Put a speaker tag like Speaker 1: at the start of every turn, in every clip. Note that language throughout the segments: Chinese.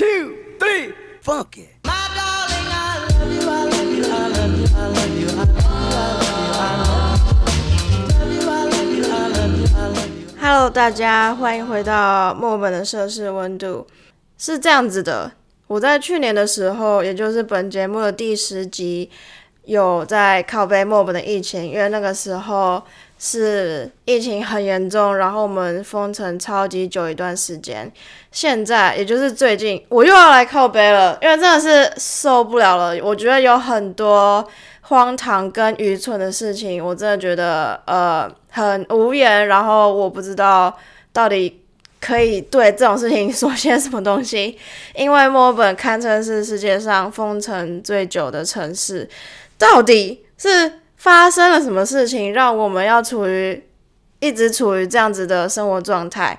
Speaker 1: two, three, funky.
Speaker 2: Hello，大家欢迎回到墨本的摄氏温度。是这样子的，我在去年的时候，也就是本节目的第十集，有在靠背墨本的疫情，因为那个时候是疫情很严重，然后我们封城超级久一段时间。现在也就是最近，我又要来靠背了，因为真的是受不了了。我觉得有很多荒唐跟愚蠢的事情，我真的觉得呃很无言，然后我不知道到底可以对这种事情说些什么东西。因为墨尔本堪称是世界上封城最久的城市，到底是发生了什么事情，让我们要处于一直处于这样子的生活状态？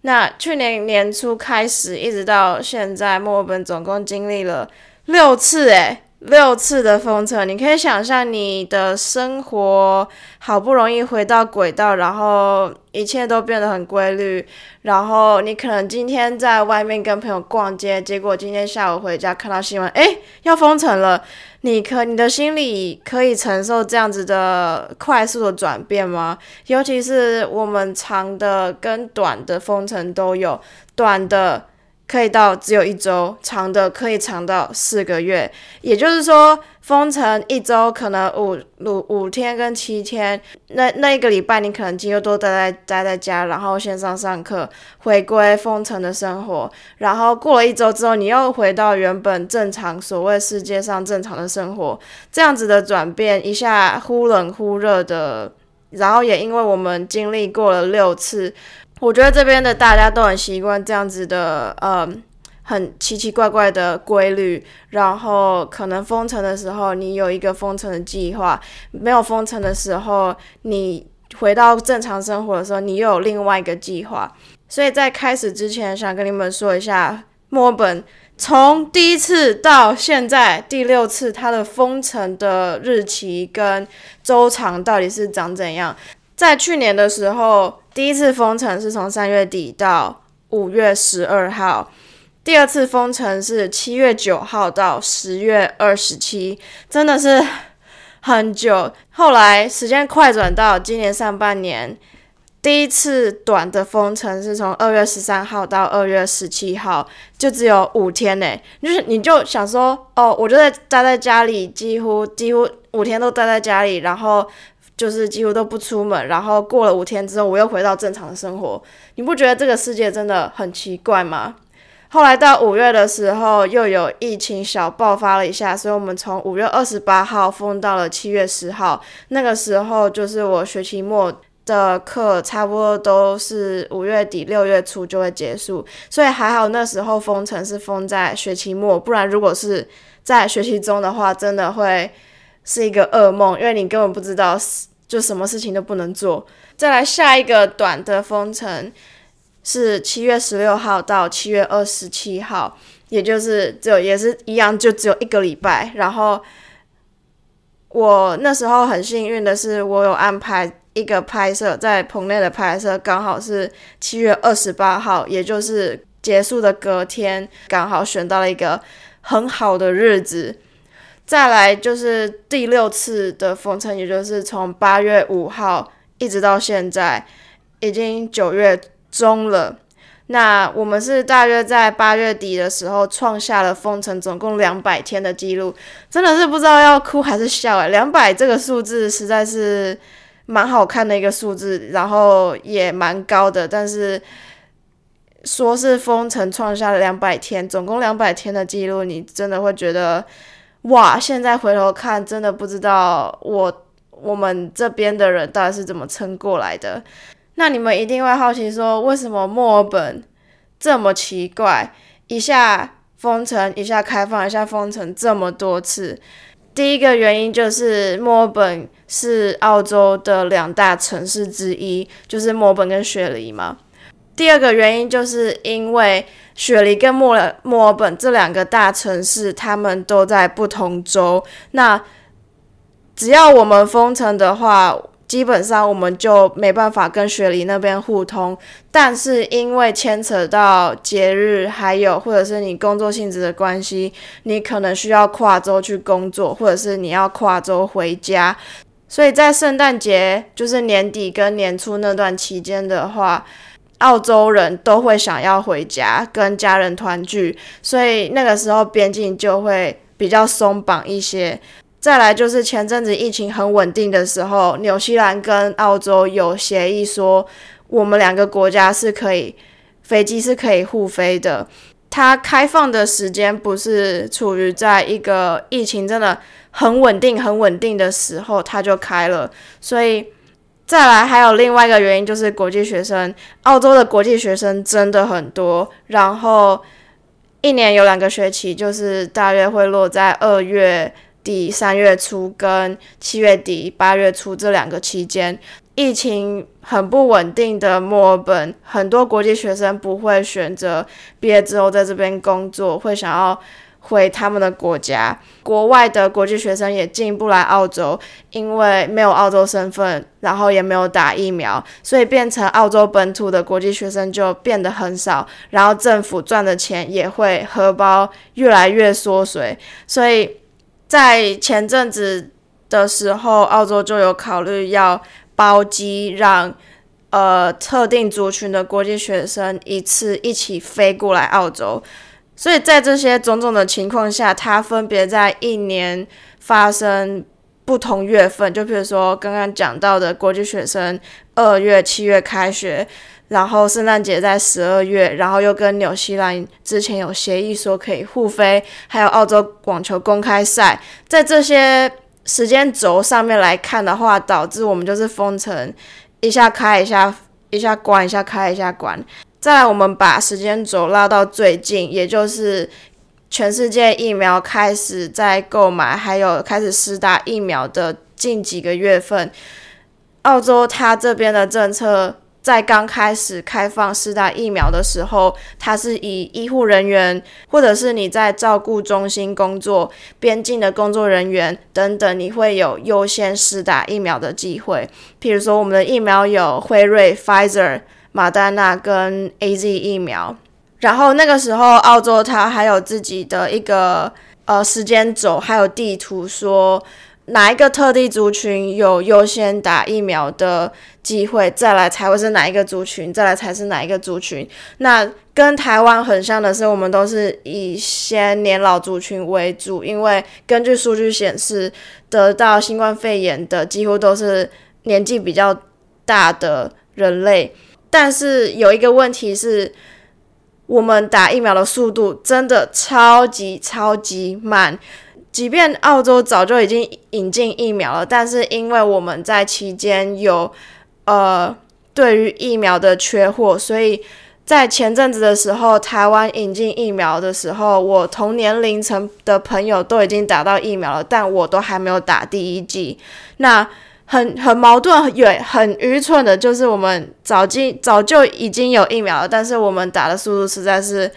Speaker 2: 那去年年初开始，一直到现在，墨尔本总共经历了六次，诶，六次的封城。你可以想象，你的生活好不容易回到轨道，然后一切都变得很规律，然后你可能今天在外面跟朋友逛街，结果今天下午回家看到新闻，诶，要封城了。你可你的心里可以承受这样子的快速的转变吗？尤其是我们长的跟短的封城都有，短的。可以到只有一周，长的可以长到四个月。也就是说，封城一周可能五五五天跟七天，那那一个礼拜你可能几乎都待在待在家，然后线上上课，回归封城的生活。然后过了一周之后，你又回到原本正常所谓世界上正常的生活。这样子的转变，一下忽冷忽热的，然后也因为我们经历过了六次。我觉得这边的大家都很习惯这样子的，呃，很奇奇怪怪的规律。然后可能封城的时候，你有一个封城的计划；没有封城的时候，你回到正常生活的时候，你又有另外一个计划。所以在开始之前，想跟你们说一下，墨本从第一次到现在第六次，它的封城的日期跟周长到底是长怎样。在去年的时候，第一次封城是从三月底到五月十二号，第二次封城是七月九号到十月二十七，真的是很久。后来时间快转到今年上半年，第一次短的封城是从二月十三号到二月十七号，就只有五天呢。就是你就想说，哦，我就在待在家里，几乎几乎五天都待在家里，然后。就是几乎都不出门，然后过了五天之后，我又回到正常的生活。你不觉得这个世界真的很奇怪吗？后来到五月的时候，又有疫情小爆发了一下，所以我们从五月二十八号封到了七月十号。那个时候就是我学期末的课，差不多都是五月底六月初就会结束，所以还好那时候封城是封在学期末，不然如果是在学期中的话，真的会。是一个噩梦，因为你根本不知道，就什么事情都不能做。再来下一个短的封城是七月十六号到七月二十七号，也就是只有也是一样，就只有一个礼拜。然后我那时候很幸运的是，我有安排一个拍摄，在棚内的拍摄刚好是七月二十八号，也就是结束的隔天，刚好选到了一个很好的日子。再来就是第六次的封城，也就是从八月五号一直到现在，已经九月中了。那我们是大约在八月底的时候创下了封城总共两百天的记录，真的是不知道要哭还是笑诶，两百这个数字实在是蛮好看的一个数字，然后也蛮高的。但是说是封城创下了两百天，总共两百天的记录，你真的会觉得。哇！现在回头看，真的不知道我我们这边的人到底是怎么撑过来的。那你们一定会好奇说，为什么墨尔本这么奇怪，一下封城，一下开放，一下封城这么多次？第一个原因就是墨尔本是澳洲的两大城市之一，就是墨尔本跟雪梨嘛。第二个原因就是因为雪梨跟墨尔墨尔本这两个大城市，他们都在不同州。那只要我们封城的话，基本上我们就没办法跟雪梨那边互通。但是因为牵扯到节日，还有或者是你工作性质的关系，你可能需要跨州去工作，或者是你要跨州回家。所以在圣诞节，就是年底跟年初那段期间的话，澳洲人都会想要回家跟家人团聚，所以那个时候边境就会比较松绑一些。再来就是前阵子疫情很稳定的时候，纽西兰跟澳洲有协议说，我们两个国家是可以飞机是可以互飞的。它开放的时间不是处于在一个疫情真的很稳定、很稳定的时候，它就开了。所以再来还有另外一个原因，就是国际学生，澳洲的国际学生真的很多，然后一年有两个学期，就是大约会落在二月。底三月初跟七月底八月初这两个期间，疫情很不稳定的墨尔本，很多国际学生不会选择毕业之后在这边工作，会想要回他们的国家。国外的国际学生也进不来澳洲，因为没有澳洲身份，然后也没有打疫苗，所以变成澳洲本土的国际学生就变得很少，然后政府赚的钱也会荷包越来越缩水，所以。在前阵子的时候，澳洲就有考虑要包机，让呃特定族群的国际学生一次一起飞过来澳洲。所以在这些种种的情况下，它分别在一年发生不同月份，就比如说刚刚讲到的国际学生二月、七月开学。然后圣诞节在十二月，然后又跟纽西兰之前有协议说可以互飞，还有澳洲网球公开赛，在这些时间轴上面来看的话，导致我们就是封城，一下开一下，一下关一下开一下关。再来，我们把时间轴拉到最近，也就是全世界疫苗开始在购买，还有开始施打疫苗的近几个月份，澳洲它这边的政策。在刚开始开放四大疫苗的时候，它是以医护人员或者是你在照顾中心工作、边境的工作人员等等，你会有优先施打疫苗的机会。譬如说，我们的疫苗有辉瑞、Pfizer、马丹娜跟 A Z 疫苗。然后那个时候，澳洲它还有自己的一个呃时间轴，还有地图说。哪一个特定族群有优先打疫苗的机会，再来才会是哪一个族群，再来才是哪一个族群。那跟台湾很像的是，我们都是以先年老族群为主，因为根据数据显示，得到新冠肺炎的几乎都是年纪比较大的人类。但是有一个问题是，我们打疫苗的速度真的超级超级慢。即便澳洲早就已经引进疫苗了，但是因为我们在期间有呃对于疫苗的缺货，所以在前阵子的时候，台湾引进疫苗的时候，我同年龄层的朋友都已经打到疫苗了，但我都还没有打第一剂。那很很矛盾，很很愚蠢的，就是我们早进早就已经有疫苗了，但是我们打的速度实在是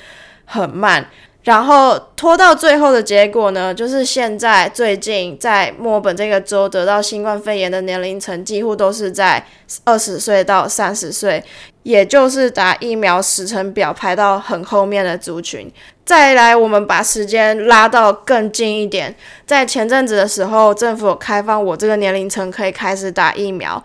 Speaker 2: 很慢。然后拖到最后的结果呢，就是现在最近在墨尔本这个州得到新冠肺炎的年龄层几乎都是在二十岁到三十岁，也就是打疫苗时程表排到很后面的族群。再来，我们把时间拉到更近一点，在前阵子的时候，政府开放我这个年龄层可以开始打疫苗，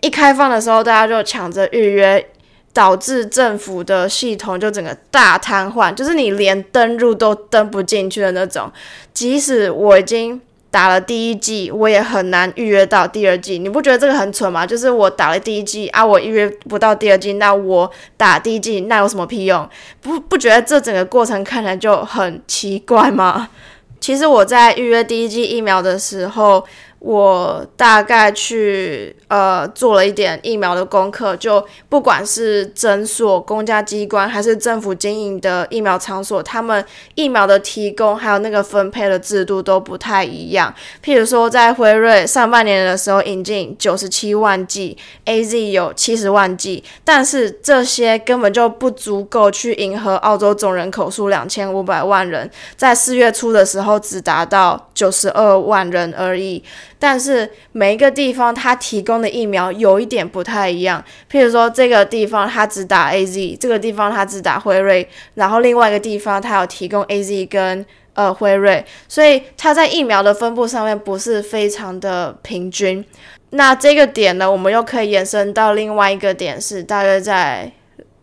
Speaker 2: 一开放的时候，大家就抢着预约。导致政府的系统就整个大瘫痪，就是你连登入都登不进去的那种。即使我已经打了第一季，我也很难预约到第二季。你不觉得这个很蠢吗？就是我打了第一季啊，我预约不到第二季，那我打第一季那有什么屁用？不不觉得这整个过程看起来就很奇怪吗？其实我在预约第一季疫苗的时候。我大概去呃做了一点疫苗的功课，就不管是诊所、公家机关还是政府经营的疫苗场所，他们疫苗的提供还有那个分配的制度都不太一样。譬如说，在辉瑞上半年的时候引进九十七万剂，A Z 有七十万剂，但是这些根本就不足够去迎合澳洲总人口数两千五百万人，在四月初的时候只达到九十二万人而已。但是每一个地方它提供的疫苗有一点不太一样。譬如说，这个地方它只打 A Z，这个地方它只打辉瑞，然后另外一个地方它有提供 A Z 跟呃辉瑞，所以它在疫苗的分布上面不是非常的平均。那这个点呢，我们又可以延伸到另外一个点，是大约在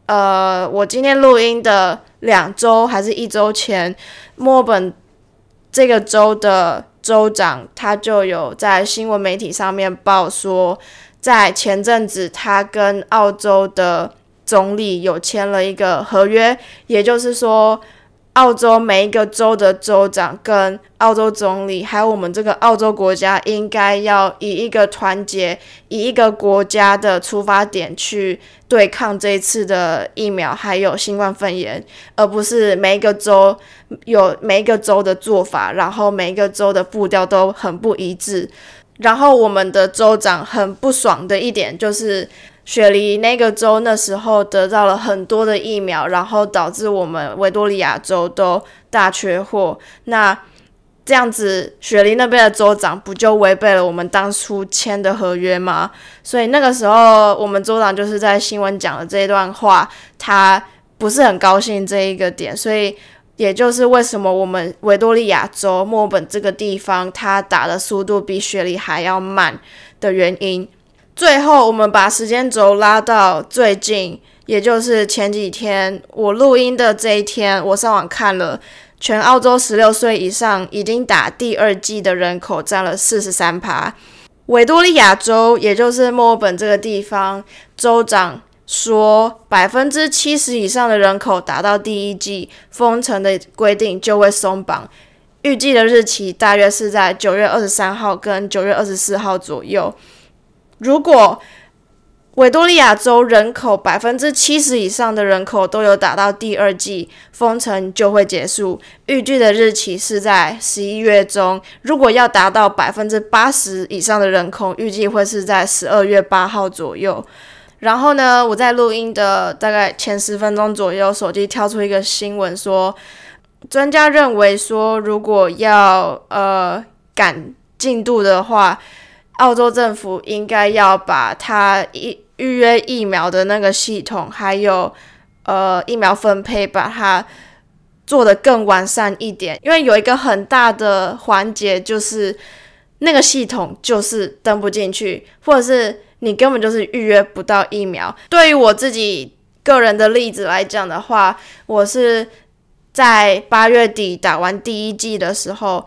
Speaker 2: 呃，我今天录音的两周还是一周前，墨本这个州的州长他就有在新闻媒体上面报说，在前阵子他跟澳洲的总理有签了一个合约，也就是说。澳洲每一个州的州长跟澳洲总理，还有我们这个澳洲国家，应该要以一个团结、以一个国家的出发点去对抗这一次的疫苗，还有新冠肺炎，而不是每一个州有每一个州的做法，然后每一个州的步调都很不一致。然后我们的州长很不爽的一点就是。雪梨那个州那时候得到了很多的疫苗，然后导致我们维多利亚州都大缺货。那这样子，雪梨那边的州长不就违背了我们当初签的合约吗？所以那个时候，我们州长就是在新闻讲的这一段话，他不是很高兴这一个点。所以，也就是为什么我们维多利亚州墨本这个地方，它打的速度比雪梨还要慢的原因。最后，我们把时间轴拉到最近，也就是前几天我录音的这一天，我上网看了，全澳洲十六岁以上已经打第二剂的人口占了四十三趴。维多利亚州，也就是墨尔本这个地方，州长说，百分之七十以上的人口达到第一剂，封城的规定就会松绑，预计的日期大约是在九月二十三号跟九月二十四号左右。如果维多利亚州人口百分之七十以上的人口都有打到第二剂，封城就会结束。预计的日期是在十一月中。如果要达到百分之八十以上的人口，预计会是在十二月八号左右。然后呢，我在录音的大概前十分钟左右，手机跳出一个新闻说，专家认为说，如果要呃赶进度的话。澳洲政府应该要把它预预约疫苗的那个系统，还有呃疫苗分配，把它做得更完善一点。因为有一个很大的环节就是那个系统就是登不进去，或者是你根本就是预约不到疫苗。对于我自己个人的例子来讲的话，我是在八月底打完第一季的时候，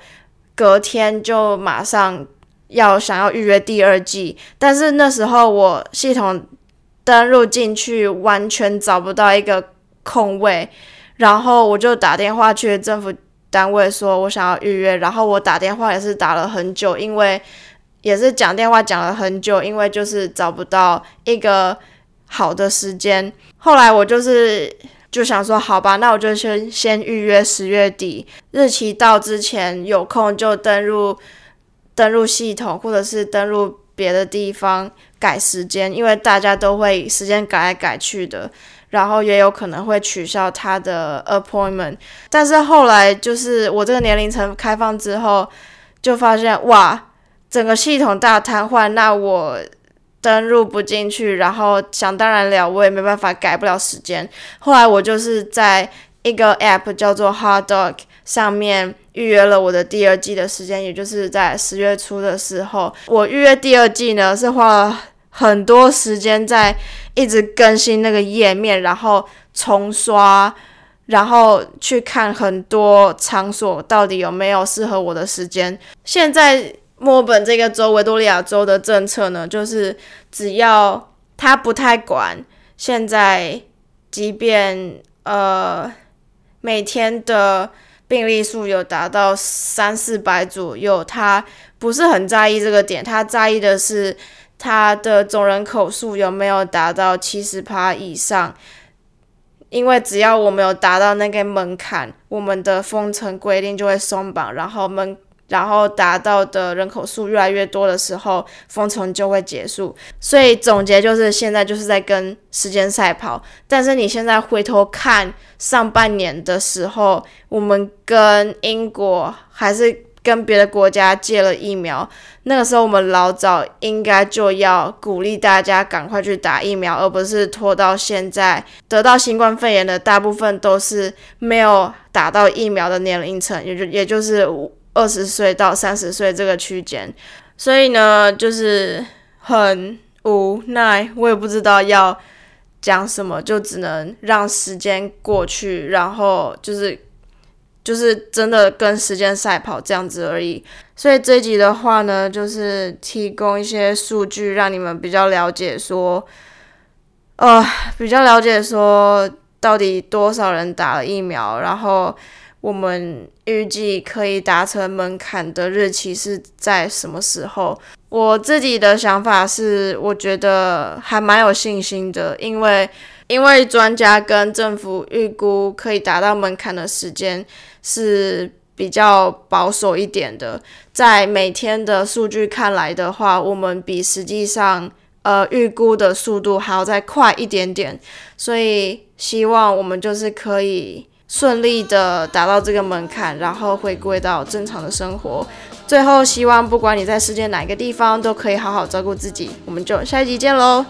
Speaker 2: 隔天就马上。要想要预约第二季，但是那时候我系统登录进去完全找不到一个空位，然后我就打电话去政府单位说我想要预约，然后我打电话也是打了很久，因为也是讲电话讲了很久，因为就是找不到一个好的时间。后来我就是就想说，好吧，那我就先先预约十月底日期到之前有空就登录。登录系统，或者是登录别的地方改时间，因为大家都会时间改来改去的，然后也有可能会取消他的 appointment。但是后来就是我这个年龄层开放之后，就发现哇，整个系统大瘫痪，那我登录不进去，然后想当然了，我也没办法改不了时间。后来我就是在一个 app 叫做 Hard Dog 上面。预约了我的第二季的时间，也就是在十月初的时候。我预约第二季呢，是花了很多时间在一直更新那个页面，然后重刷，然后去看很多场所到底有没有适合我的时间。现在墨尔本这个州，维多利亚州的政策呢，就是只要他不太管，现在即便呃每天的。病例数有达到三四百左右，他不是很在意这个点，他在意的是他的总人口数有没有达到七十趴以上，因为只要我们有达到那个门槛，我们的封城规定就会松绑，然后门。然后达到的人口数越来越多的时候，封城就会结束。所以总结就是，现在就是在跟时间赛跑。但是你现在回头看上半年的时候，我们跟英国还是跟别的国家借了疫苗，那个时候我们老早应该就要鼓励大家赶快去打疫苗，而不是拖到现在。得到新冠肺炎的大部分都是没有打到疫苗的年龄层，也就也就是二十岁到三十岁这个区间。所以呢，就是很无奈，我也不知道要讲什么，就只能让时间过去，然后就是。就是真的跟时间赛跑这样子而已，所以这集的话呢，就是提供一些数据，让你们比较了解说，呃，比较了解说到底多少人打了疫苗，然后我们预计可以达成门槛的日期是在什么时候？我自己的想法是，我觉得还蛮有信心的，因为因为专家跟政府预估可以达到门槛的时间。是比较保守一点的，在每天的数据看来的话，我们比实际上呃预估的速度还要再快一点点，所以希望我们就是可以顺利的达到这个门槛，然后回归到正常的生活。最后，希望不管你在世界哪一个地方，都可以好好照顾自己。我们就下一集见喽。